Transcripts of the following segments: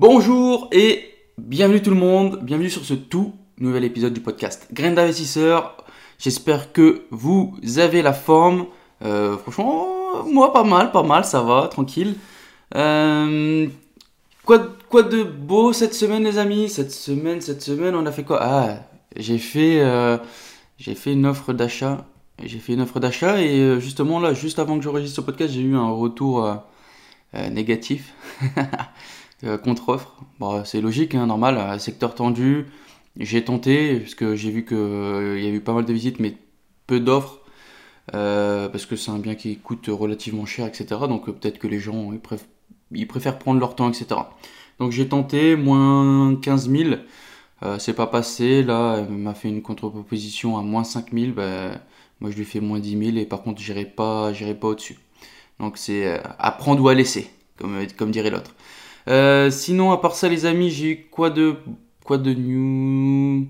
Bonjour et bienvenue tout le monde, bienvenue sur ce tout nouvel épisode du podcast Graines d'investisseurs. J'espère que vous avez la forme. Euh, franchement, moi pas mal, pas mal, ça va, tranquille. Euh, quoi, de beau cette semaine les amis? Cette semaine, cette semaine, on a fait quoi? Ah, j'ai fait, euh, une offre d'achat. J'ai fait une offre d'achat et justement là, juste avant que j'enregistre ce podcast, j'ai eu un retour négatif. contre-offre. Bon, c'est logique, hein, normal, secteur tendu. J'ai tenté, parce que j'ai vu qu'il il y a eu pas mal de visites, mais peu d'offres. Euh, parce que c'est un bien qui coûte relativement cher, etc. Donc euh, peut-être que les gens ils, préfèrent prendre leur temps, etc. Donc j'ai tenté, moins 15 000. Euh, c'est pas passé. Là, elle m'a fait une contre-proposition à moins 5 000. Ben, moi, je lui fais moins 10 000 et par contre, j'irai pas, pas au-dessus. Donc c'est à prendre ou à laisser, comme dirait l'autre. Euh, sinon, à part ça, les amis, j'ai eu quoi de quoi de new?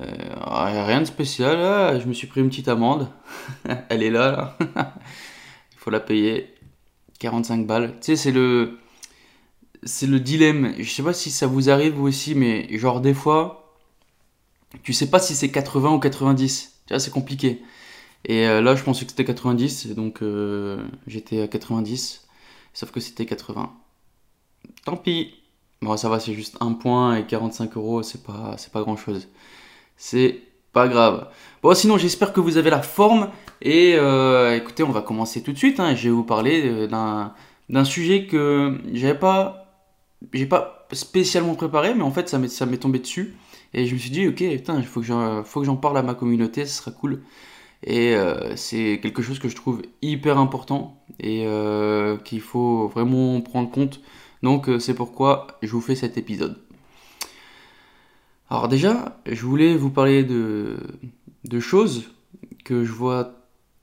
Euh, Rien de spécial. Ah, je me suis pris une petite amende. Elle est là. là. Il faut la payer. 45 balles. Tu sais, c'est le c'est le dilemme. Je sais pas si ça vous arrive vous aussi, mais genre des fois, tu sais pas si c'est 80 ou 90. Tu vois, c'est compliqué. Et euh, là, je pensais que c'était 90, donc j'étais à 90, sauf que c'était 80. Tant pis. Bon, ça va, c'est juste un point et 45 euros, c'est pas, c'est pas grand chose. C'est pas grave. Bon, sinon, j'espère que vous avez la forme. Et euh, écoutez, on va commencer tout de suite. Hein. Je vais vous parler euh, d'un, d'un sujet que j'avais pas, j'ai pas spécialement préparé, mais en fait, ça m'est, ça m'est tombé dessus. Et je me suis dit, ok, putain, faut que j'en, faut que j'en parle à ma communauté, ce sera cool. Et euh, c'est quelque chose que je trouve hyper important et qu'il faut vraiment prendre compte donc euh, c'est pourquoi je vous fais cet épisode. Alors déjà, je voulais vous parler de, choses que je vois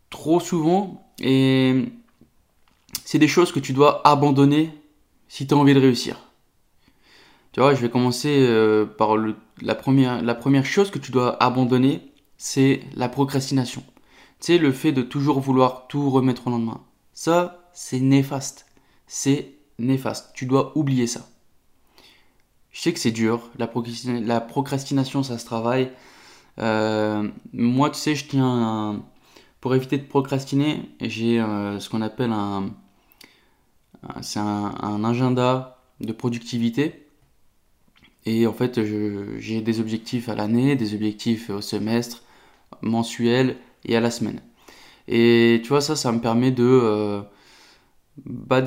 trop souvent et c'est des choses que tu dois abandonner si tu as envie de réussir. Tu vois, je vais commencer euh, par la, première, la première chose que tu dois abandonner, c'est la procrastination. Tu sais, le fait de toujours vouloir tout remettre au lendemain. Ça, c'est néfaste. C'est néfaste. Tu dois oublier ça. Je sais que c'est dur. La, procrastination, ça se travaille. Euh, moi, tu sais, je tiens Pour éviter de procrastiner, j'ai euh, ce qu'on appelle un... C'est un, agenda de productivité. Et en fait, j'ai des objectifs à l'année, des objectifs au semestre, mensuel et à la semaine. Et tu vois, ça, ça me permet de... Euh, bah,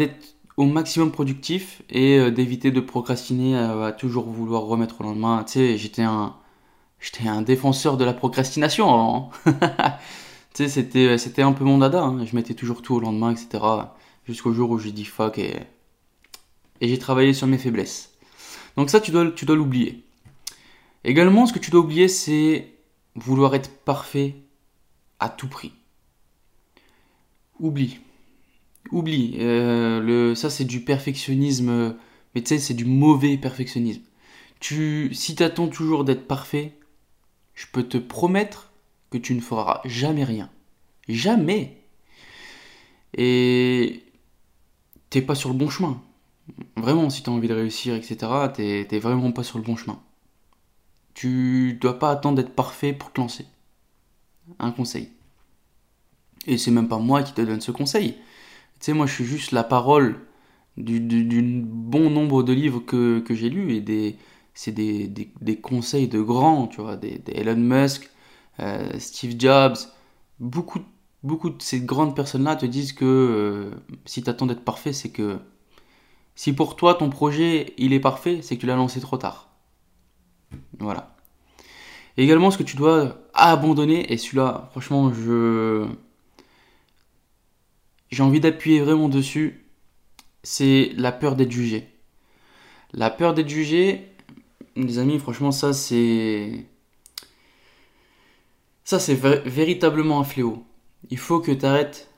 maximum productif et euh, d'éviter de procrastiner à, toujours vouloir remettre au lendemain. Tu sais, j'étais un, j'étais un défenseur de la procrastination avant. Hein. tu sais, c'était, c'était un peu mon dada. Hein. Je mettais toujours tout au lendemain, etc. Jusqu'au jour où j'ai dit fuck et, et j'ai travaillé sur mes faiblesses. Donc ça, tu dois, tu dois l'oublier. Également, ce que tu dois oublier, c'est vouloir être parfait à tout prix. Oublie. Oublie, euh, le, ça c'est du perfectionnisme, mais tu sais, c'est du mauvais perfectionnisme. Tu, si tu attends toujours d'être parfait, je peux te promettre que tu ne feras jamais rien. Jamais. Et t'es pas sur le bon chemin. Vraiment, si tu as envie de réussir, etc., t'es vraiment pas sur le bon chemin. Tu dois pas attendre d'être parfait pour te lancer. Un conseil. Et c'est même pas moi qui te donne ce conseil. Tu sais, moi, je suis juste la parole d'un bon nombre de livres que, j'ai lus et des, c'est des, conseils de grands, tu vois, des, Elon Musk, euh, Steve Jobs. Beaucoup, beaucoup de ces grandes personnes-là te disent que euh, si tu attends d'être parfait, c'est que si pour toi ton projet il est parfait, c'est que tu l'as lancé trop tard. Voilà. également, ce que tu dois abandonner, et celui-là, franchement, je. J'ai envie d'appuyer vraiment dessus, c'est la peur d'être jugé. La peur d'être jugé, les amis, franchement, ça c'est. Ça c'est véritablement un fléau. Il faut que tu arrêtes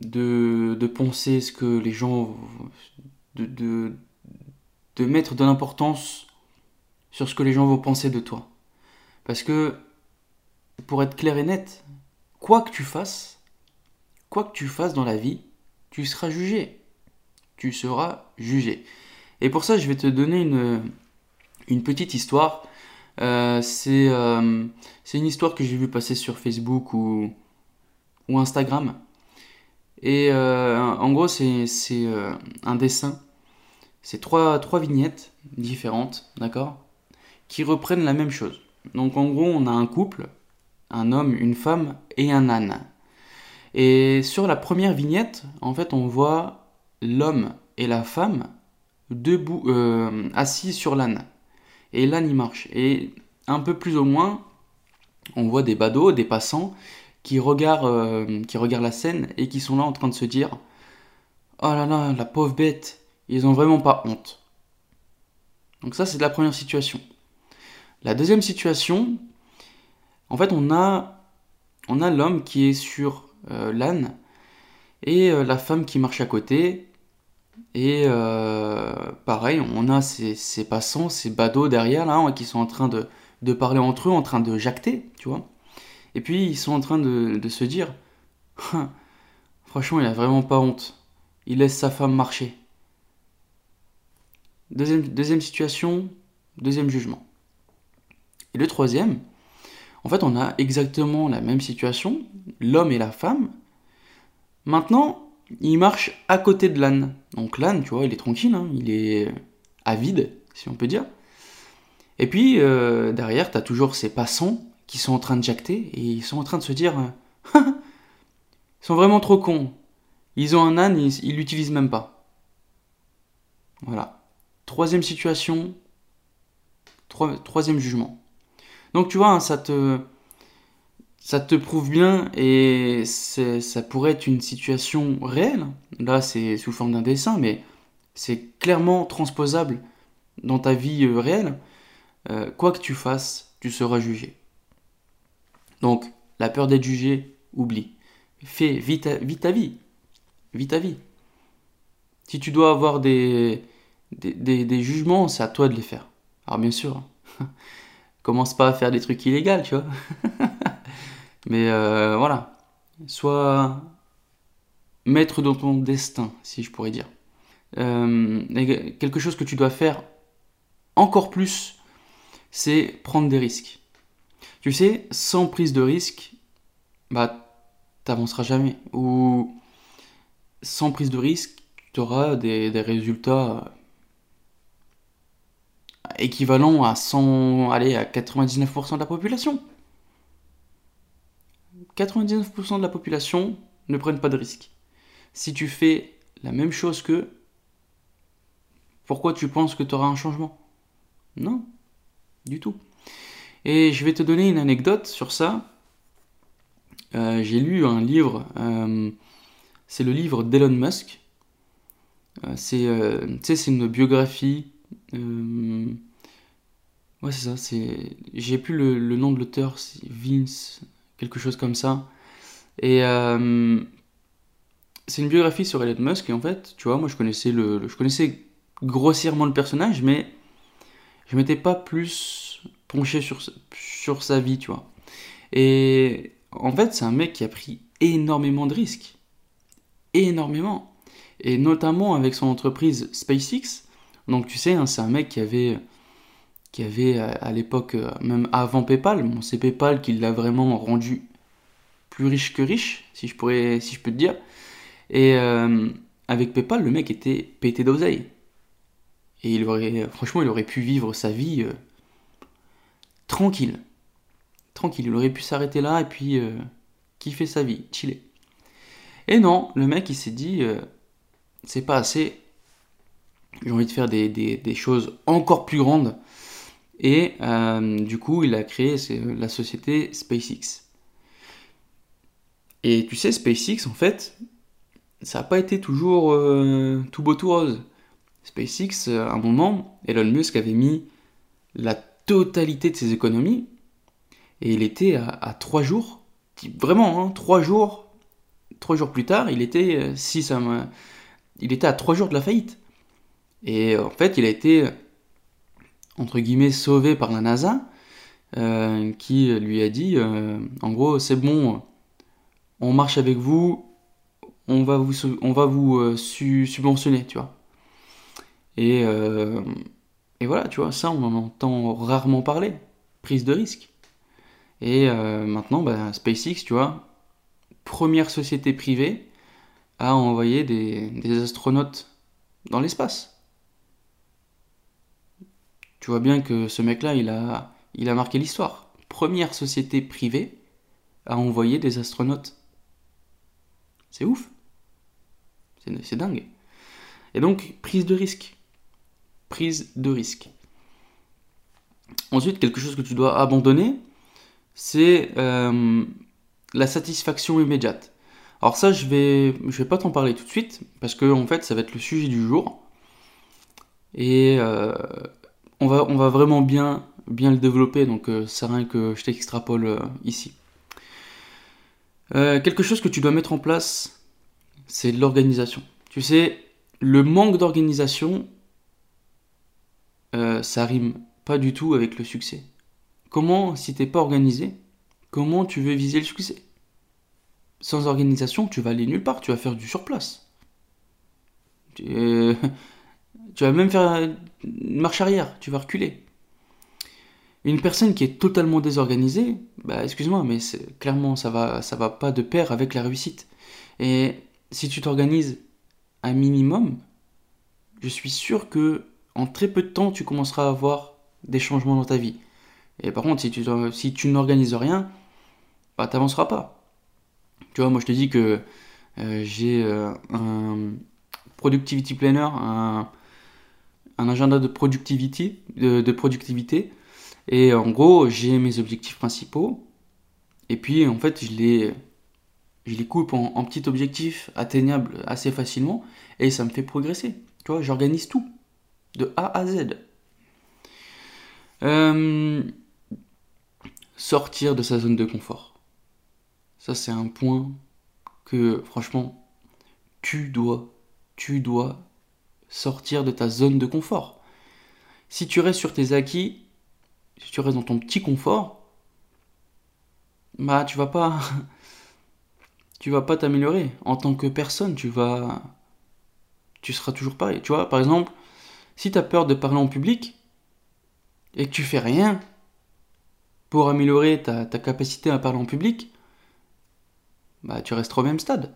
de, de, penser ce que les gens. De, de, de mettre de l'importance sur ce que les gens vont penser de toi. Parce que, pour être clair et net, quoi que tu fasses, quoi que tu fasses dans la vie, tu seras jugé. Tu seras jugé. Et pour ça, je vais te donner une, une petite histoire. Euh, euh, c'est une histoire que j'ai vu passer sur Facebook ou, ou Instagram. Et euh, en gros, c'est un dessin. C'est trois, trois vignettes différentes, d'accord Qui reprennent la même chose. Donc en gros, on a un couple, un homme, une femme et un âne. Et sur la première vignette, en fait, on voit l'homme et la femme debout, euh, assis sur l'âne. Et l'âne il marche. Et un peu plus au moins, on voit des badauds, des passants qui regardent, euh, qui regardent la scène et qui sont là en train de se dire Oh là là, la pauvre bête, ils ont vraiment pas honte. Donc ça c'est la première situation. La deuxième situation, en fait on a, on a l'homme qui est sur l'âne et la femme qui marche à côté et euh, pareil, on a ces, passants, ces badauds derrière là, hein, qui sont en train de, parler entre eux, en train de jacter, tu vois. Et puis ils sont en train de, se dire, hein, franchement, il a vraiment pas honte. Il laisse sa femme marcher. Deuxième, deuxième situation, deuxième jugement. Et le troisième, en fait, on a exactement la même situation, l'homme et la femme. Maintenant, il marche à côté de l'âne. Donc l'âne, tu vois, il est tranquille, hein, il est avide, si on peut dire. Et puis, euh, derrière, tu as toujours ces passants qui sont en train de jacter et ils sont en train de se dire euh, Ils sont vraiment trop cons. Ils ont un âne, ils, ils l'utilisent même pas. Voilà. Troisième situation, troisième jugement. Donc tu vois, hein, ça te ça te prouve bien et ça pourrait être une situation réelle. Là, c'est sous forme d'un dessin, mais c'est clairement transposable dans ta vie euh, réelle. Euh, quoi que tu fasses, tu seras jugé. Donc, la peur d'être jugé, oublie. Fais, vite ta, ta vie. Vis ta vie. Si tu dois avoir des, des, des jugements, c'est à toi de les faire. Alors bien sûr, commence pas à faire des trucs illégaux, tu vois. Mais euh, voilà, sois maître dans ton destin, si je pourrais dire. Euh, quelque chose que tu dois faire encore plus, c'est prendre des risques. Tu sais, sans prise de risque, bah, t'avanceras jamais. Ou sans prise de risque, tu auras des, des résultats équivalents à 100, allez, à 99% de la population. 99% de la population ne prennent pas de risques. Si tu fais la même chose qu'eux, pourquoi tu penses que tu auras un changement? Non, du tout. Et je vais te donner une anecdote sur ça. Euh, j'ai lu un livre, euh, c'est le livre d'Elon Musk. Euh, c'est, c'est une biographie. Ouais, c'est ça. C'est, j'ai plus le, le nom de l'auteur, c'est Vince quelque chose comme ça. Et euh, c'est une biographie sur Elon Musk, en fait, tu vois, moi je connaissais, le, je connaissais grossièrement le personnage, mais je m'étais pas plus penché sur, sur sa vie, tu vois. Et en fait, c'est un mec qui a pris énormément de risques. Énormément. Et notamment avec son entreprise SpaceX. Donc tu sais, hein, c'est un mec qui avait qui avait euh, à l'époque, euh, même avant PayPal, c'est PayPal qui l'a vraiment rendu plus riche que riche, si je, pourrais, si je peux te dire. Et euh, avec PayPal, le mec était pété d'oseille. Et il aurait, franchement, il aurait pu vivre sa vie tranquille. Tranquille, il aurait pu s'arrêter là et puis kiffer sa vie, chiller. Et non, le mec il s'est dit, c'est pas assez, j'ai envie de faire des, des, choses encore plus grandes Et du coup, il a créé la société SpaceX. Et tu sais, SpaceX, en fait, ça n'a pas été toujours tout beau tout rose. SpaceX, à un moment, Elon Musk avait mis la totalité de ses économies et il était à, trois jours, vraiment, hein, trois jours, trois jours plus tard, il était, euh, si il était à trois jours de la faillite. Et en fait, il a été, entre guillemets, sauvé par la NASA, euh, qui lui a dit, euh, en gros, c'est bon, on marche avec vous, on va vous, on va vous subventionner, tu vois. Et, et voilà, tu vois, ça, on en entend rarement parler. Prise de risque. Et euh, maintenant, bah, SpaceX, tu vois, première société privée à envoyer des, astronautes dans l'espace. Tu vois bien que ce mec-là, il a, marqué l'histoire. Première société privée à envoyer des astronautes. C'est ouf. C'est dingue. Et donc, prise de risque. Prise de risque. Ensuite, quelque chose que tu dois abandonner, c'est euh, la satisfaction immédiate. Alors ça, je vais, vais pas t'en parler tout de suite, parce que en fait, ça va être le sujet du jour. Et euh, on, va, vraiment bien, le développer, donc euh, c'est rien que je t'extrapole ici. quelque chose que tu dois mettre en place, c'est l'organisation. Tu sais, le manque d'organisation, ça rime pas du tout avec le succès. Comment, si t'es pas organisé, comment tu veux viser le succès? Sans organisation, tu vas aller nulle part, tu vas faire du surplace. Tu, vas même faire une marche arrière, tu vas reculer. Une personne qui est totalement désorganisée, bah excuse-moi, mais clairement ça va, ça va pas de pair avec la réussite. Et si tu t'organises un minimum, je suis sûr que en très peu de temps tu commenceras à avoir des changements dans ta vie. Et par contre, si tu, si tu n'organises rien, bah, tu n'avanceras pas. Tu vois, moi je te dis que euh, j'ai euh, un productivity planner, un, agenda de productivité, de, productivité. Et en gros, j'ai mes objectifs principaux. Et puis, en fait, je les, je les coupe en, petits objectifs atteignables assez facilement. Et ça me fait progresser. Tu vois, j'organise tout. De A à Z. Euh, sortir de sa zone de confort. Ça, c'est un point que, franchement, tu dois, tu dois sortir de ta zone de confort. Si tu restes sur tes acquis, si tu restes dans ton petit confort, bah, tu vas pas, tu vas pas t'améliorer. En tant que personne, tu vas, tu seras toujours pareil. Tu vois, par exemple, si tu as peur de parler en public et que tu fais rien, pour améliorer ta, capacité à parler en public, bah tu resteras au même stade.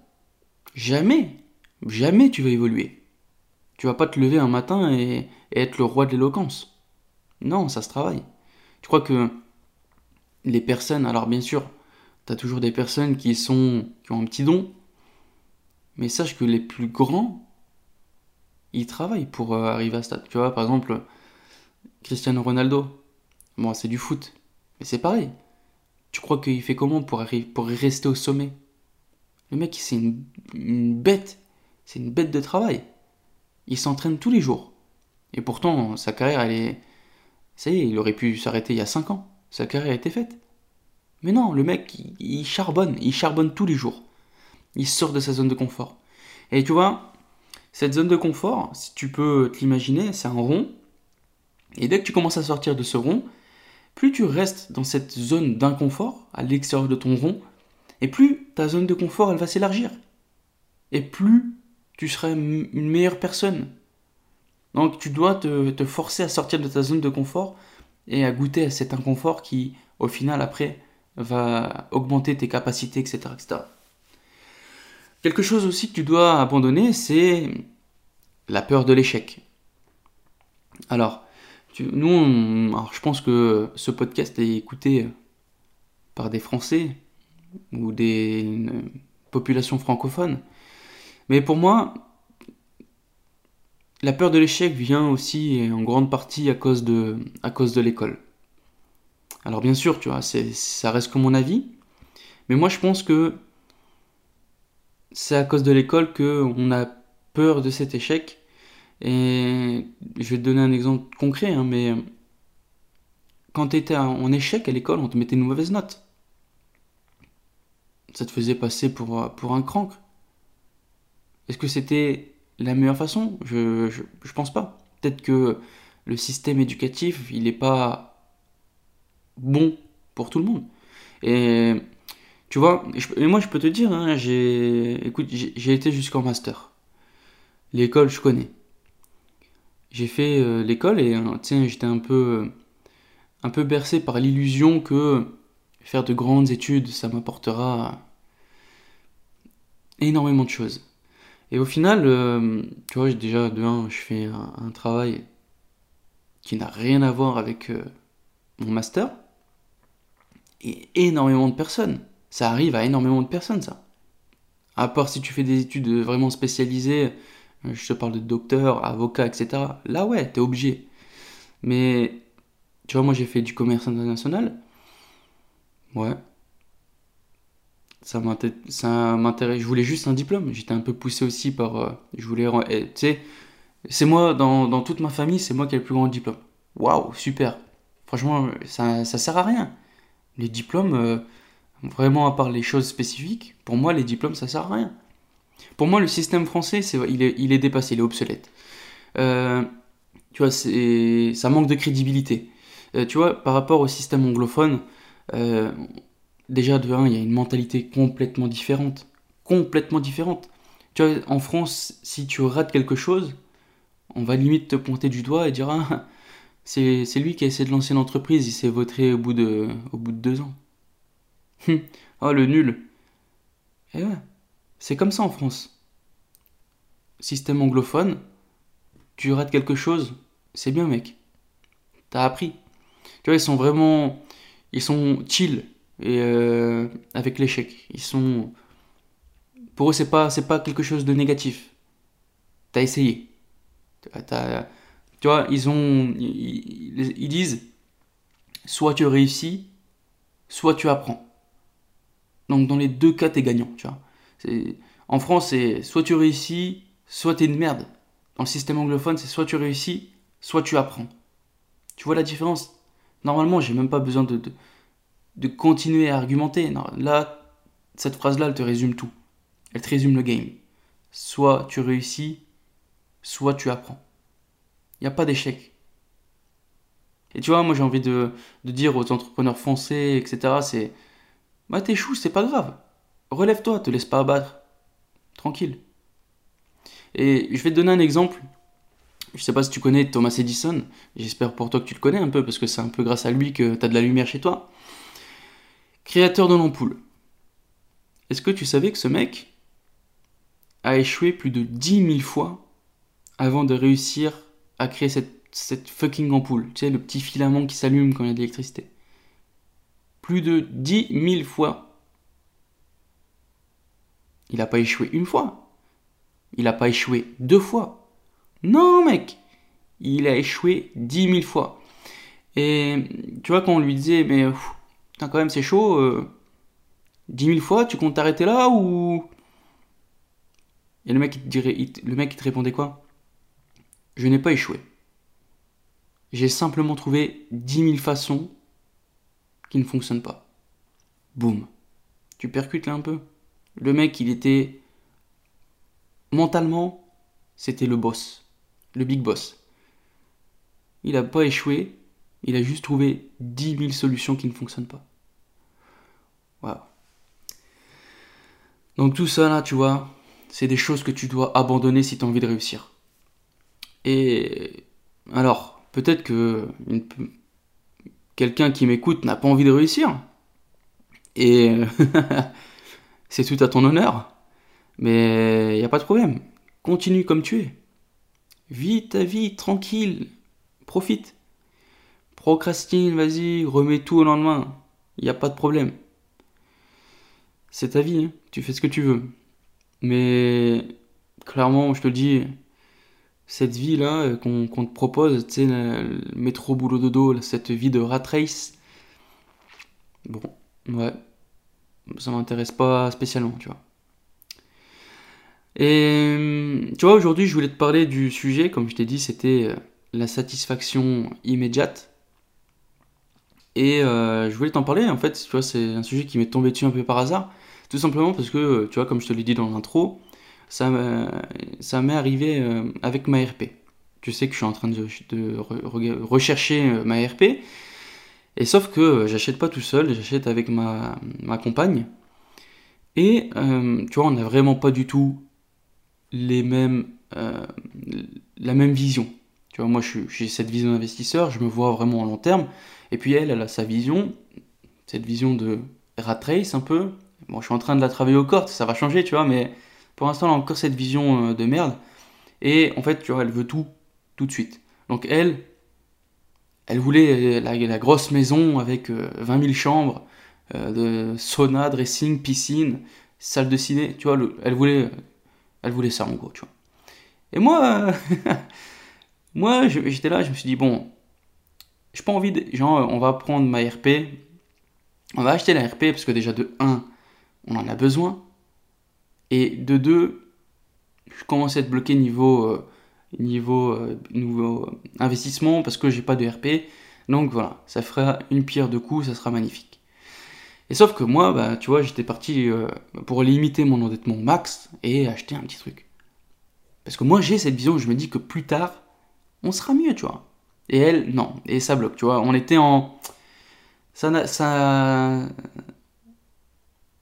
Jamais, jamais tu vas évoluer. Tu vas pas te lever un matin et, être le roi de l'éloquence. Non, ça se travaille. Tu crois que les personnes, alors bien sûr, tu as toujours des personnes qui sont qui ont un petit don, mais sache que les plus grands, ils travaillent pour euh, arriver à ce stade. Tu vois, par exemple, Cristiano Ronaldo, bon, c'est du foot, mais c'est pareil. Tu crois qu'il fait comment pour, pour rester au sommet? Le mec, c'est une, bête. C'est une bête de travail. Il s'entraîne tous les jours. Et pourtant, sa carrière, elle est. Ça y est, il aurait pu s'arrêter il y a 5 ans. Sa carrière été faite. Mais non, le mec, il, charbonne. Il charbonne tous les jours. Il sort de sa zone de confort. Et tu vois, cette zone de confort, si tu peux t'imaginer, c'est un rond. Et dès que tu commences à sortir de ce rond, plus tu restes dans cette zone d'inconfort, à l'extérieur de ton rond, et plus ta zone de confort, elle va s'élargir. Et plus tu seras une meilleure personne. Donc tu dois te, forcer à sortir de ta zone de confort et à goûter à cet inconfort qui, au final, après, va augmenter tes capacités, etc. etc. Quelque chose aussi que tu dois abandonner, c'est la peur de l'échec. Alors, nous, je pense que ce podcast est écouté par des Français ou des populations francophones. Mais pour moi, la peur de l'échec vient aussi en grande partie à cause de, l'école. Alors bien sûr, tu vois, ça reste que mon avis, mais moi je pense que c'est à cause de l'école que on a peur de cet échec. Et je vais te donner un exemple concret, hein, mais quand tu étais en échec à l'école, on te mettait une mauvaise note. Ça te faisait passer pour, pour un crank. Est-ce que c'était la meilleure façon? Je, je, pense pas. Peut-être que le système éducatif, il n'est pas bon pour tout le monde. Et tu vois, moi je peux te dire, hein, j'ai, été jusqu'en master. L'école, je connais. J'ai fait euh, l'école et euh, j'étais un peu, un peu bercé par l'illusion que faire de grandes études, ça m'apportera énormément de choses. Et au final, euh, tu vois, déjà, de un, je fais un, travail qui n'a rien à voir avec mon master. Et énormément de personnes ça arrive à énormément de personnes, ça. À part si tu fais des études vraiment spécialisées, euh, je te parle de docteur, avocat, etc. Là, ouais, t'es obligé. Mais, tu vois, moi j'ai fait du commerce international. Ouais. Ça m'intéresse. Je voulais juste un diplôme. J'étais un peu poussé aussi par. Euh, je voulais. Tu sais, c'est moi, dans, toute ma famille, c'est moi qui ai le plus grand diplôme. Waouh, super. Franchement, ça, ça sert à rien. Les diplômes. Euh, Vraiment, à part les choses spécifiques, pour moi, les diplômes, ça sert à rien. Pour moi, le système français, il, est, dépassé, il est obsolète. Euh, tu vois, ça manque de crédibilité. Tu vois, par rapport au système anglophone, déjà de un, il y a une mentalité complètement différente. Complètement différente. Tu vois, en France, si tu rates quelque chose, on va limite te pointer du doigt et dire ah, c'est, lui qui a essayé de lancer une entreprise, il s'est voté au bout de, au bout de deux ans. oh, le nul. Et eh ouais, c'est comme ça en France. Système anglophone, tu rates quelque chose, c'est bien, mec. T'as appris. Tu vois, ils sont vraiment. Ils sont chill et euh, avec l'échec. Ils sont. Pour eux, c'est pas, c'est pas quelque chose de négatif. T'as essayé. tu vois, ils ont. ils disent soit tu réussis, soit tu apprends. Donc dans les deux cas, t'es gagnant, tu vois. En France, c'est soit tu réussis, soit t'es une merde. Dans le système anglophone, c'est soit tu réussis, soit tu apprends. Tu vois la différence? Normalement, j'ai même pas besoin de, de, continuer à argumenter. là, cette phrase-là, elle te résume tout. Elle te résume le game. Soit tu réussis, soit tu apprends. Il n'y a pas d'échec. Et tu vois, moi j'ai envie de, de, dire aux entrepreneurs français, etc., c'est bah t'échoues, c'est pas grave. Relève-toi, te laisse pas abattre. Tranquille. Et je vais te donner un exemple. Je sais pas si tu connais Thomas Edison. J'espère pour toi que tu le connais un peu parce que c'est un peu grâce à lui que tu as de la lumière chez toi. Créateur de l'ampoule. Est-ce que tu savais que ce mec a échoué plus de 10 000 fois avant de réussir à créer cette, cette fucking ampoule? Tu sais, le petit filament qui s'allume quand il y a de l'électricité plus de 10 000 fois. Il n'a pas échoué une fois. Il n'a pas échoué deux fois. Non, mec Il a échoué 10 000 fois. Et tu vois, quand on lui disait, mais quand même, c'est chaud, euh, 10 000 fois, tu comptes t'arrêter là ou? Et le mec, il te dirait, le mec, il te répondait quoi? Je n'ai pas échoué. J'ai simplement trouvé 10 000 façons ne fonctionne pas. Boum. Tu percutes là un peu. Le mec, il était mentalement, c'était le boss, le big boss. Il n'a pas échoué, il a juste trouvé 10 000 solutions qui ne fonctionnent pas. Waouh. Donc tout ça là, tu vois, c'est des choses que tu dois abandonner si tu as envie de réussir. Et alors, peut-être que quelqu'un qui m'écoute n'a pas envie de réussir. Et c'est tout à ton honneur. Mais il n'y a pas de problème. Continue comme tu es. Vis ta vie tranquille. Profite. Procrastine, vas-y, remets tout au lendemain. Il n'y a pas de problème. C'est ta vie, hein. tu fais ce que tu veux. Mais clairement, je te dis, cette vie là euh, qu'on te propose, tu sais, le métro boulot dodo, cette vie de rat race. Bon, ouais, ça m'intéresse pas spécialement, tu vois. Et tu vois, aujourd'hui, je voulais te parler du sujet, comme je t'ai dit, c'était euh, la satisfaction immédiate. Et euh, je voulais t'en parler, en fait, tu vois, c'est un sujet qui m'est tombé dessus un peu par hasard. Tout simplement parce que, tu vois, comme je te l'ai dit dans l'intro, ça, m'est arrivé euh, avec ma RP. Tu sais que je suis en train de, rechercher ma RP. Et sauf que j'achète pas tout seul, j'achète avec ma, ma compagne. Et tu vois, on n'a vraiment pas du tout les mêmes, euh, la même vision. Tu vois, moi, j'ai cette vision d'investisseur, je me vois vraiment en long terme. Et puis elle, elle a sa vision, cette vision de rat race un peu. Bon, je suis en train de la travailler au corps, ça va changer, tu vois, mais pour l'instant, elle a encore cette vision euh, de merde. Et en fait, tu vois, elle veut tout, tout de suite. Donc elle, elle voulait la, grosse maison avec 20 euh, 000 chambres, de sauna, dressing, piscine, salle de ciné. Tu vois, elle voulait elle voulait ça en gros, tu vois. Et moi, moi j'étais là, je me suis dit, bon, j'ai pas envie de. Genre, on va prendre ma RP, on va acheter la RP parce que déjà de 1, on en a besoin. Et de 2, je commence à être bloqué niveau, euh, niveau, euh, investissement parce que j'ai pas de RP. Donc voilà, ça fera une pierre de coups, ça sera magnifique. Et sauf que moi, bah, tu vois, j'étais parti euh, pour limiter mon endettement max et acheter un petit truc. Parce que moi, j'ai cette vision je me dis que plus tard, on sera mieux, tu vois. Et elle, non. Et ça bloque, tu vois. On était en. Ça. ça...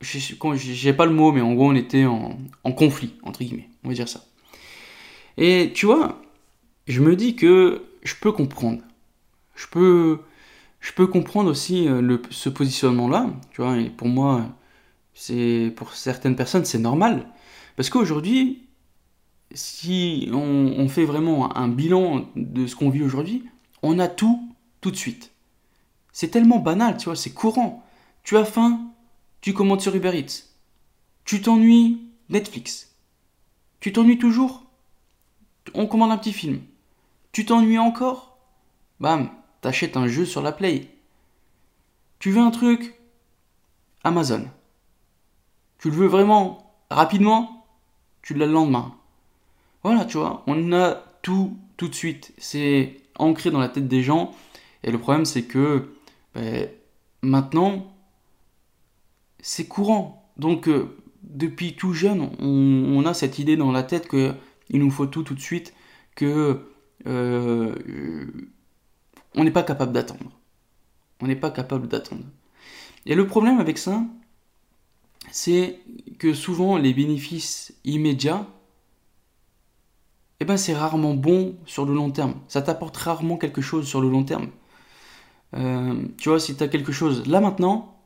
J'ai pas le mot, mais en gros, on était en, en conflit, entre guillemets. On va dire ça. Et tu vois, je me dis que je peux comprendre. Je peux je peux comprendre aussi euh, le, ce positionnement-là, tu vois, et pour moi, c'est pour certaines personnes, c'est normal. Parce qu'aujourd'hui, si on, fait vraiment un bilan de ce qu'on vit aujourd'hui, on a tout tout de suite. C'est tellement banal, tu vois, c'est courant. Tu as faim, tu commandes sur Uber Eats. Tu t'ennuies, Netflix. Tu t'ennuies toujours? On commande un petit film. Tu t'ennuies encore? Bam, t'achètes un jeu sur la Play. Tu veux un truc? Amazon. Tu le veux vraiment? Rapidement? Tu l'as le lendemain. Voilà, tu vois, on a tout tout de suite. C'est ancré dans la tête des gens. Et le problème, c'est que ben, maintenant, c'est courant. Donc, euh, depuis tout jeune, on, a cette idée dans la tête qu'il nous faut tout tout de suite, que euh, on n'est pas capable d'attendre. On n'est pas capable d'attendre. Et le problème avec ça, c'est que souvent les bénéfices immédiats, eh ben c'est rarement bon sur le long terme. Ça t'apporte rarement quelque chose sur le long terme. Euh, tu vois, si tu as quelque chose là maintenant,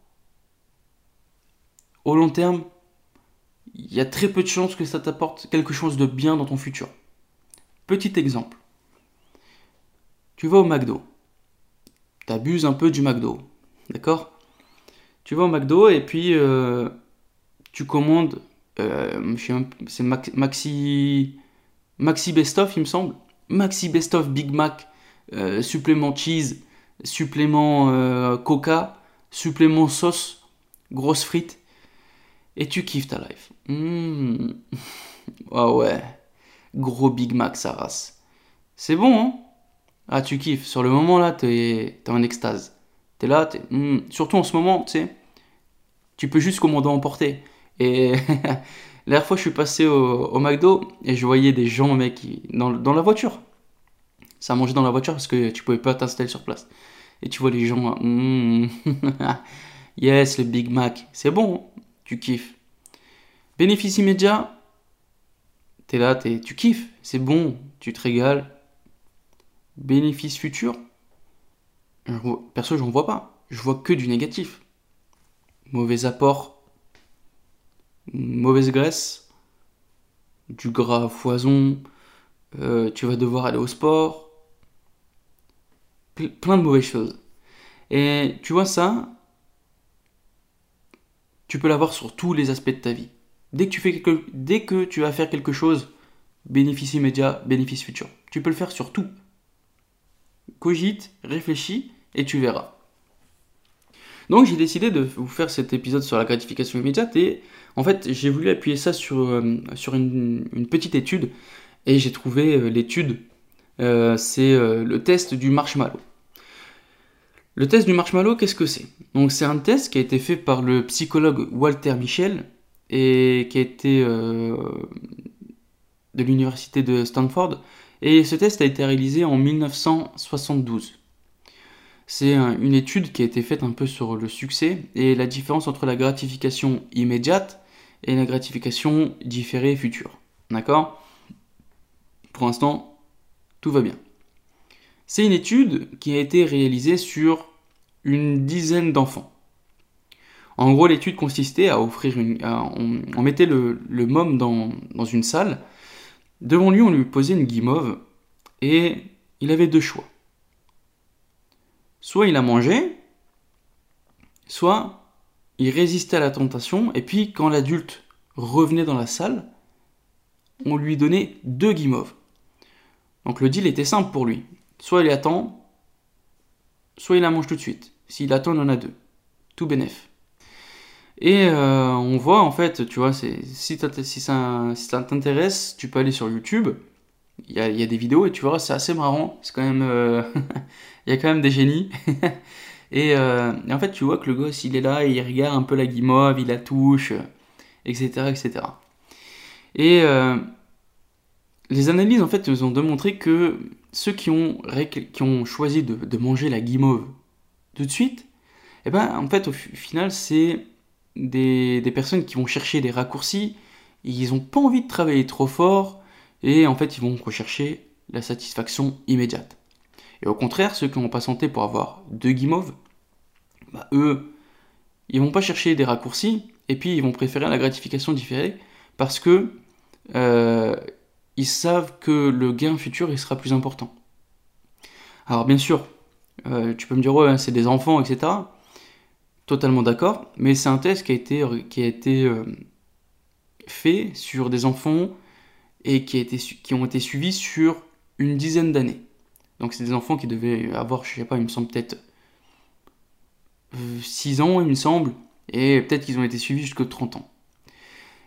au long terme, il y a très peu de chances que ça t'apporte quelque chose de bien dans ton futur. Petit exemple. Tu vas au McDo t'abuses un peu du McDo. D'accord? Tu vas au McDo et puis euh, tu commandes, euh, c'est Maxi, Maxi Best of, il me semble. Maxi Best of Big Mac, euh, supplément cheese, supplément coca, supplément sauce, grosse frite. Et tu kiffes ta life. Mmh. Ah ouais, gros Big Mac, ça race. C'est bon, hein ah, tu kiffes. Sur le moment là, t'es es en extase. T'es là, es, hmm. surtout en ce moment, tu sais, tu peux juste commander emporter. Et la dernière fois, je suis passé au, McDo et je voyais des gens, mec, dans, dans la voiture. Ça mangeait dans la voiture parce que tu pouvais pas t'installer sur place. Et tu vois les gens, hmm. yes, le Big Mac, c'est bon, tu kiffes. Bénéfice immédiat, t'es là, es, tu kiffes, c'est bon, tu te régales, bénéfice futur, perso, j'en vois pas. Je vois que du négatif. Mauvais apport, mauvaise graisse, du gras foison, euh, tu vas devoir aller au sport, plein de mauvaises choses. Et tu vois ça, tu peux l'avoir sur tous les aspects de ta vie. Dès que tu, fais quelque, dès que tu vas faire quelque chose bénéfice immédiat, bénéfice futur. Tu peux le faire sur tout. Cogite, réfléchis et tu verras. Donc j'ai décidé de vous faire cet épisode sur la gratification immédiate et en fait j'ai voulu appuyer ça sur, euh, une, petite étude et j'ai trouvé euh, l'étude, euh, c'est le test du marshmallow. Le test du marshmallow, qu'est-ce que c'est? Donc c'est un test qui a été fait par le psychologue Walter Michel et qui a été de l'université de Stanford et ce test a été réalisé en 1972. C'est une étude qui a été faite un peu sur le succès et la différence entre la gratification immédiate et la gratification différée future. D'accord? Pour l'instant, tout va bien. C'est une étude qui a été réalisée sur une dizaine d'enfants. En gros, l'étude consistait à offrir une. on, mettait le, le dans, une salle. Devant lui, on lui posait une guimauve et il avait deux choix soit il a mangé, soit il résistait à la tentation, et puis quand l'adulte revenait dans la salle, on lui donnait deux guimauves. Donc le deal était simple pour lui. Soit il attend, soit il la mange tout de suite. S'il attend, il en a deux. Tout bénef. Et euh, on voit en fait, tu vois, si, ça, t'intéresse, tu peux aller sur YouTube. Il y, a, des vidéos et tu vois, c'est assez marrant. C'est quand même. Euh, il y a quand même des génies. Euh, et, en fait, tu vois que le gosse, il est là, il regarde un peu la guimauve, il la touche, etc. etc. Et euh, les analyses, en fait, nous ont démontré que ceux qui ont, qui ont choisi de, manger la guimauve tout de suite, et eh ben, en fait, au final, c'est des, des, personnes qui vont chercher des raccourcis, ils n'ont pas envie de travailler trop fort, et en fait, ils vont rechercher la satisfaction immédiate. Et au contraire, ceux qui n'ont pas santé pour avoir deux guimauves, bah, eux, ils vont pas chercher des raccourcis, et puis ils vont préférer la gratification différée, parce que euh, ils savent que le gain futur il sera plus important. Alors bien sûr, euh, tu peux me dire ouais c'est des enfants etc. Totalement d'accord, mais c'est un test qui a été, qui a été euh, fait sur des enfants et qui, a été, qui ont été suivis sur une dizaine d'années. Donc c'est des enfants qui devaient avoir, je sais pas, il me semble peut-être 6 euh, ans, il me semble, et peut-être qu'ils ont été suivis jusqu'à 30 ans.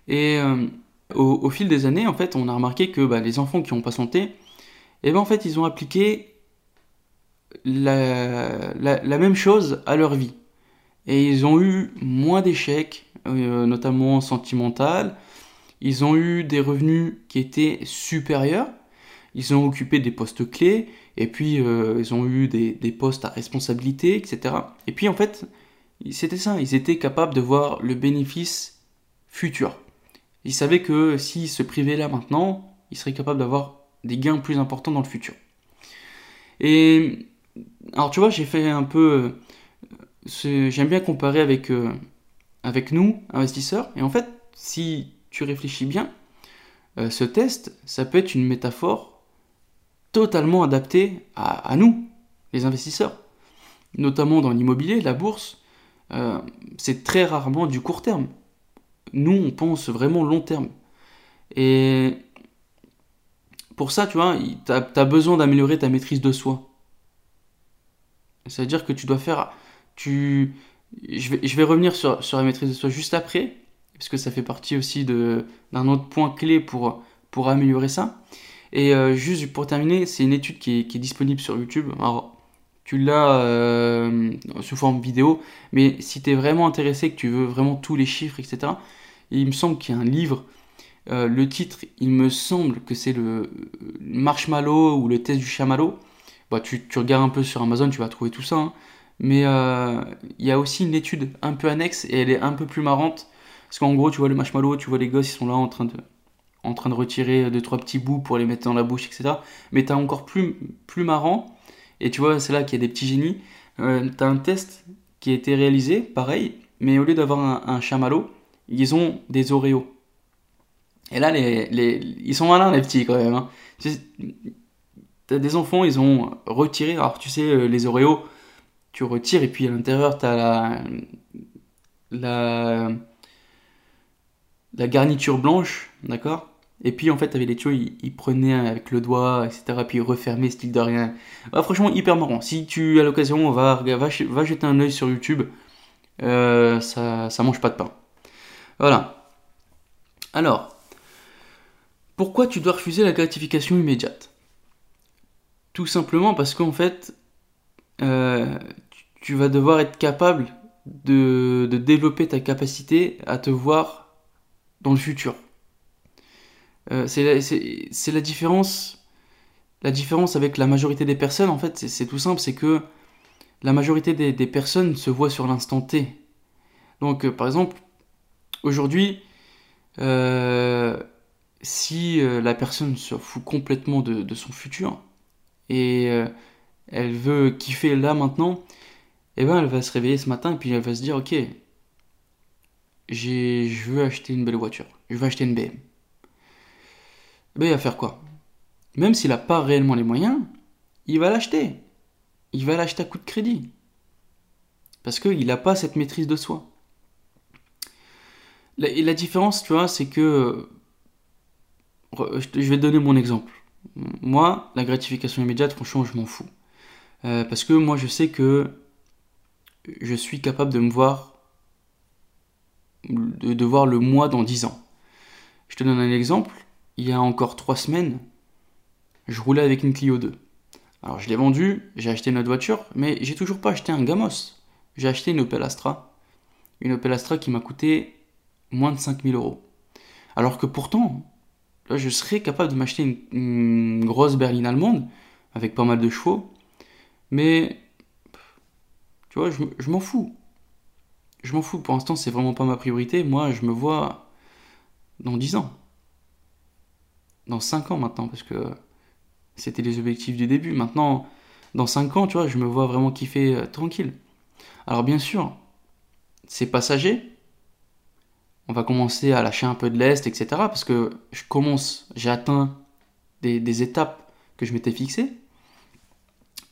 Et euh, au, fil des années, en fait, on a remarqué que bah, les enfants qui ont pas santé, eh ben, en fait, ils ont appliqué la, même chose à leur vie. Et ils ont eu moins d'échecs, euh, notamment sentimental. Ils ont eu des revenus qui étaient supérieurs. Ils ont occupé des postes clés et puis euh, ils ont eu des, postes à responsabilité, etc. Et puis en fait, c'était ça, ils étaient capables de voir le bénéfice futur. Ils savaient que s'ils se privaient là maintenant, ils seraient capables d'avoir des gains plus importants dans le futur. Et alors tu vois, j'ai fait un peu... Euh, j'aime bien comparer avec, euh, avec nous, investisseurs. Et en fait, si tu réfléchis bien, ce test, ça peut être une métaphore totalement adapté à, nous, les investisseurs. Notamment dans l'immobilier, la bourse, euh, c'est très rarement du court terme. Nous, on pense vraiment long terme. Et pour ça, tu vois, tu as, besoin d'améliorer ta maîtrise de soi. C'est-à-dire que tu dois faire... Tu, je, vais, revenir sur, sur la maîtrise de soi juste après, parce que ça fait partie aussi d'un autre point clé pour, pour améliorer ça. Et euh, juste pour terminer, c'est une étude qui est, disponible sur YouTube. Alors, tu l'as euh, sous forme vidéo, mais si tu es vraiment intéressé, que tu veux vraiment tous les chiffres, etc., il me semble qu'il y a un livre. Euh, le titre, il me semble que c'est le Marshmallow ou le test du chamallow. Bah, tu, regardes un peu sur Amazon, tu vas trouver tout ça. Hein. Mais il y a aussi une étude un peu annexe et elle est un peu plus marrante. Parce qu'en gros, tu vois le marshmallow, tu vois les gosses, ils sont là en train de, en train de retirer deux trois petits bouts pour les mettre dans la bouche, etc. Mais t'as encore plus, plus marrant, et tu vois, c'est là qu'il y a des petits génies. Euh, t'as un test qui a été réalisé, pareil, mais au lieu d'avoir un, chamallow, ils ont des Oreos. Et là, les, les, ils sont malins, les petits, quand même. Hein. T'as des enfants, ils ont retiré, alors tu sais, euh, les Oreos, tu retires, et puis à l'intérieur, t'as la, la, la garniture blanche, d'accord? Et puis en fait, avec les tuyaux, il, prenait avec le doigt, etc. Puis il refermait, style de rien. franchement, hyper marrant. Si tu as l'occasion, va, va, va jeter un oeil sur YouTube. Euh, ça, ça mange pas de pain. Voilà. Alors, pourquoi tu dois refuser la gratification immédiate? Tout simplement parce qu'en fait, euh, tu vas devoir être capable de, développer ta capacité à te voir dans le futur. Euh, c'est la différence. La différence avec la majorité des personnes, en fait, c'est tout simple, c'est que la majorité des, personnes se voient sur l'instant T. Donc, euh, par exemple, aujourd'hui, euh, si la personne se fout complètement de, son futur et elle veut kiffer là maintenant, eh ben, elle va se réveiller ce matin et puis elle va se dire, ok, je veux acheter une belle voiture, je veux acheter une BM ben, il va faire quoi? Même s'il n'a pas réellement les moyens, il va l'acheter. Il va l'acheter à coup de crédit. Parce qu'il n'a pas cette maîtrise de soi. et la différence, tu vois, c'est que... Je vais te donner mon exemple. Moi, la gratification immédiate, franchement, je m'en fous. Euh, parce que moi, je sais que je suis capable de me voir, de, de voir le mois dans 10 ans. Je te donne un exemple il y a encore trois semaines, je roulais avec une Clio 2. Alors je l'ai vendue, j'ai acheté une autre voiture, mais j'ai toujours pas acheté un Gamos. J'ai acheté une Opel Astra. Une Opel Astra qui m'a coûté moins de 5000 euros. Alors que pourtant, là, je serais capable de m'acheter une, grosse berline allemande avec pas mal de chevaux. Mais, tu vois, je, m'en fous. Je m'en fous. Pour l'instant, c'est vraiment pas ma priorité. Moi, je me vois dans 10 ans dans 5 ans maintenant, parce que c'était les objectifs du début. Maintenant, dans 5 ans, tu vois, je me vois vraiment kiffer euh, tranquille. Alors bien sûr, c'est passager. On va commencer à lâcher un peu de l'est, etc. Parce que je commence, j'ai atteint des, étapes que je m'étais fixées.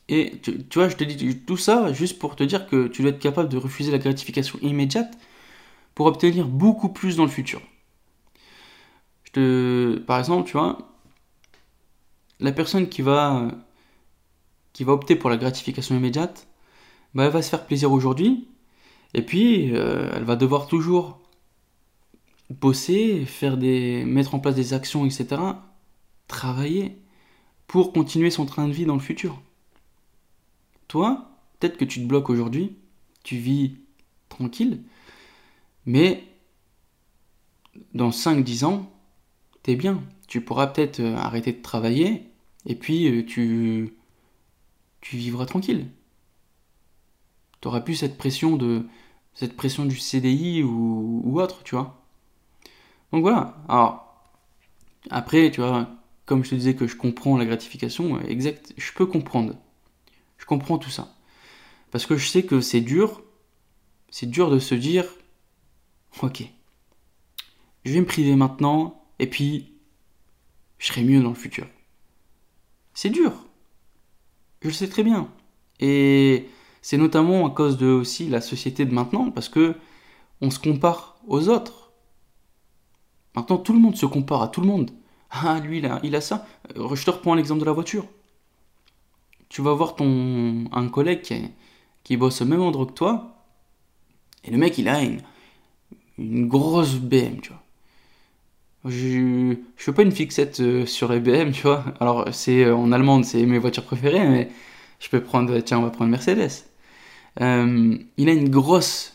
Et tu, tu, vois, je te dis tout ça juste pour te dire que tu dois être capable de refuser la gratification immédiate pour obtenir beaucoup plus dans le futur par exemple, tu vois, la personne qui va, qui va opter pour la gratification immédiate, bah, elle va se faire plaisir aujourd'hui, et puis euh, elle va devoir toujours bosser, faire des, mettre en place des actions, etc., travailler pour continuer son train de vie dans le futur. Toi, peut-être que tu te bloques aujourd'hui, tu vis tranquille, mais dans 5-10 ans, bien. Tu pourras peut-être euh, arrêter de travailler et puis euh, tu, tu vivras tranquille. Tu plus cette pression de cette pression du CDI ou, ou autre, tu vois. Donc voilà. Alors après, tu vois, comme je te disais que je comprends la gratification, exact, je peux comprendre. Je comprends tout ça. Parce que je sais que c'est dur. C'est dur de se dire, ok, je vais me priver maintenant et puis je serai mieux dans le futur. C'est dur. Je le sais très bien. Et c'est notamment à cause de aussi la société de maintenant, parce que on se compare aux autres. Maintenant, tout le monde se compare à tout le monde. Ah, lui, il a, il a ça. Euh, je te reprends l'exemple de la voiture. Tu vas voir ton un collègue qui, qui bosse au même endroit que toi, et le mec, il a une, une grosse BM, tu vois. Je, je fais pas une fixette euh, sur les tu vois. Alors, c'est euh, en allemande, c'est mes voitures préférées, mais je peux prendre, tiens, on va prendre Mercedes. Euh, il a une grosse,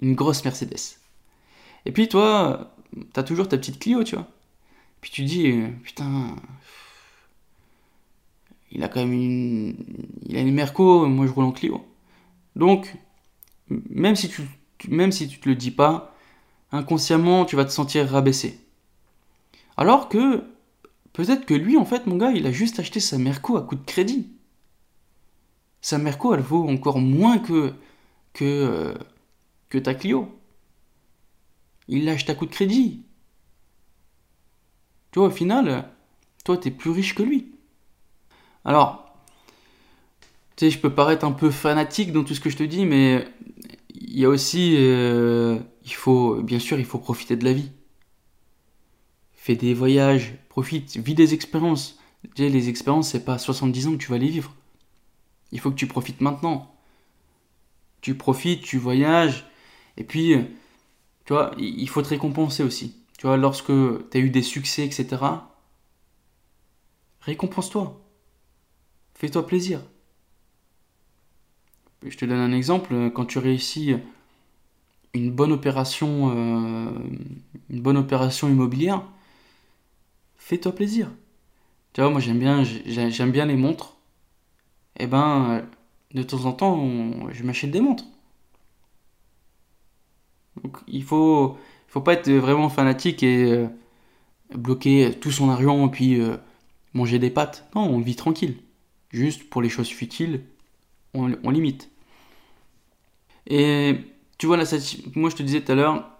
une grosse Mercedes. Et puis, toi, t'as toujours ta petite Clio, tu vois. Puis tu dis, putain, il a quand même une, il a une Merco, moi je roule en Clio. Donc, même si tu, même si tu te le dis pas, inconsciemment, tu vas te sentir rabaissé. Alors que peut-être que lui, en fait, mon gars, il a juste acheté sa Merco à coup de crédit. Sa Merco, elle vaut encore moins que, que, euh, que ta Clio. Il l'a acheté à coup de crédit. Tu vois, au final, toi, t'es plus riche que lui. Alors, tu sais, je peux paraître un peu fanatique dans tout ce que je te dis, mais il y a aussi, euh, il faut, bien sûr, il faut profiter de la vie fais des voyages, profite, vis des expériences. les expériences, c'est pas à 70 ans que tu vas les vivre. Il faut que tu profites maintenant. Tu profites, tu voyages, et puis, tu vois, il faut te récompenser aussi. Tu vois, lorsque tu as eu des succès, etc., récompense-toi. Fais-toi plaisir. Je te donne un exemple, quand tu réussis une bonne opération, euh, une bonne opération immobilière, fais-toi plaisir. Tu vois, moi j'aime bien, j'aime bien les montres. Et eh ben, de temps en temps, je m'achète des montres. Donc il faut, faut pas être vraiment fanatique et euh, bloquer tout son argent et puis euh, manger des pâtes. Non, on vit tranquille. Juste pour les choses futiles, on, on limite. Et tu vois, la moi je te disais tout à l'heure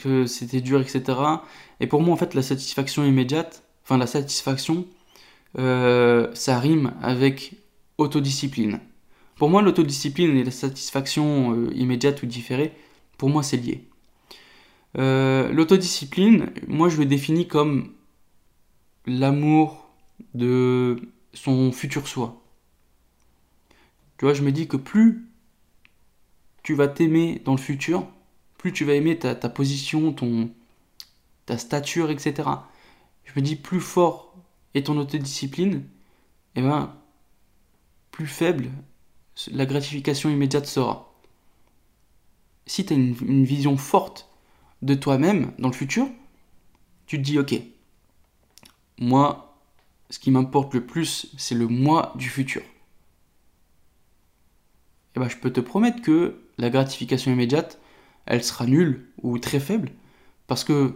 que c'était dur, etc. Et pour moi, en fait, la satisfaction immédiate, enfin la satisfaction, euh, ça rime avec autodiscipline. Pour moi, l'autodiscipline et la satisfaction euh, immédiate ou différée, pour moi, c'est lié. Euh, l'autodiscipline, moi, je le définis comme l'amour de son futur soi. Tu vois, je me dis que plus tu vas t'aimer dans le futur, plus tu vas aimer ta, position, ton, ta stature, etc. Je me dis, plus fort est ton autodiscipline, et eh ben, plus faible la gratification immédiate sera. Si tu as une, vision forte de toi-même dans le futur, tu te dis, ok, moi, ce qui m'importe le plus, c'est le moi du futur. Et eh ben, je peux te promettre que la gratification immédiate, elle sera nulle ou très faible, parce que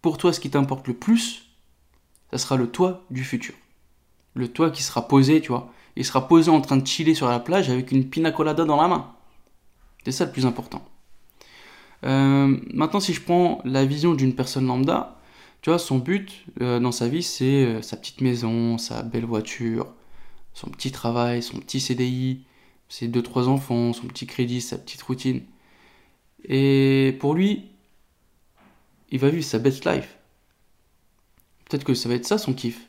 pour toi, ce qui t'importe le plus, ça sera le toi du futur. Le toi qui sera posé, tu vois. Il sera posé en train de chiller sur la plage avec une pina colada dans la main. C'est ça le plus important. Euh, maintenant, si je prends la vision d'une personne lambda, tu vois, son but euh, dans sa vie, c'est euh, sa petite maison, sa belle voiture, son petit travail, son petit CDI, ses deux trois enfants, son petit crédit, sa petite routine. Et pour lui, il va vivre sa best life. Peut-être que ça va être ça son kiff.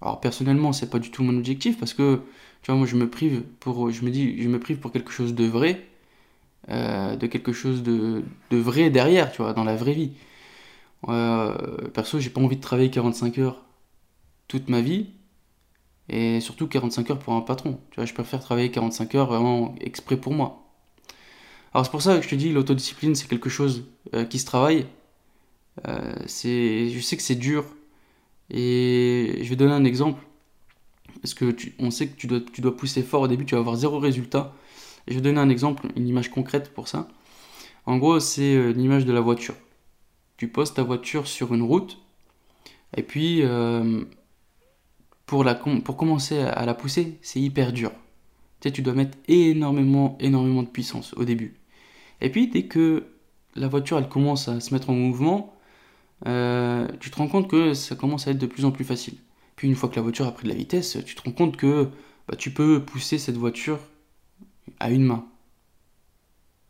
Alors personnellement, c'est pas du tout mon objectif parce que tu vois, moi je me prive pour, je me dis, je me prive pour quelque chose de vrai, euh, de quelque chose de, de, vrai derrière, tu vois, dans la vraie vie. Euh, perso, j'ai pas envie de travailler 45 heures toute ma vie et surtout 45 heures pour un patron. Tu vois, je préfère travailler 45 heures vraiment exprès pour moi. Alors c'est pour ça que je te dis, l'autodiscipline, c'est quelque chose euh, qui se travaille. Euh, je sais que c'est dur. Et je vais donner un exemple. Parce que on sait que tu dois, tu dois pousser fort au début, tu vas avoir zéro résultat. Je vais donner un exemple, une image concrète pour ça. En gros, c'est euh, l'image de la voiture. Tu poses ta voiture sur une route. Et puis, pour, la, pour commencer à la pousser, c'est hyper dur. Tu sais, tu dois mettre énormément, énormément de puissance au début. Et puis, dès que la voiture, elle commence à se mettre en mouvement, euh, tu te rends compte que ça commence à être de plus en plus facile. Puis, une fois que la voiture a pris de la vitesse, tu te rends compte que bah, tu peux pousser cette voiture à une main.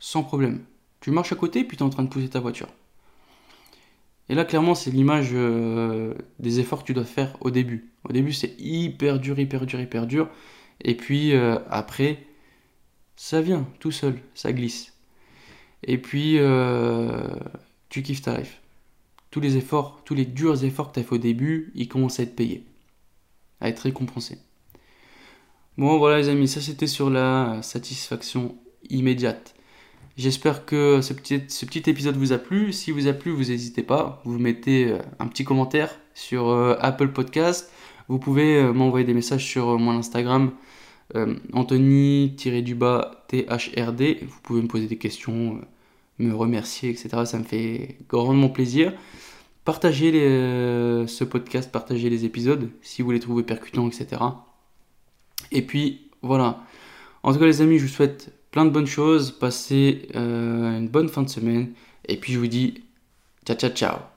Sans problème. Tu marches à côté, puis tu es en train de pousser ta voiture. Et là, clairement, c'est l'image euh, des efforts que tu dois faire au début. Au début, c'est hyper dur, hyper dur, hyper dur. Et puis euh, après, ça vient tout seul, ça glisse. Et puis, euh, tu kiffes ta life. Tous les efforts, tous les durs efforts que tu as fait au début, ils commencent à être payés, à être récompensés. Bon, voilà les amis, ça c'était sur la satisfaction immédiate. J'espère que ce petit, épisode vous a plu. Si vous a plu, vous n'hésitez pas. Vous mettez euh, un petit commentaire sur euh, Apple Podcast. Vous pouvez m'envoyer des messages sur mon Instagram Anthony-du-bas THRD. Vous pouvez me poser des questions, me remercier, etc. Ça me fait grandement plaisir. Partagez ce podcast, partagez les épisodes si vous les trouvez percutants, etc. Et puis voilà. En tout cas les amis, je vous souhaite plein de bonnes choses, passez euh, une bonne fin de semaine, et puis je vous dis ciao ciao ciao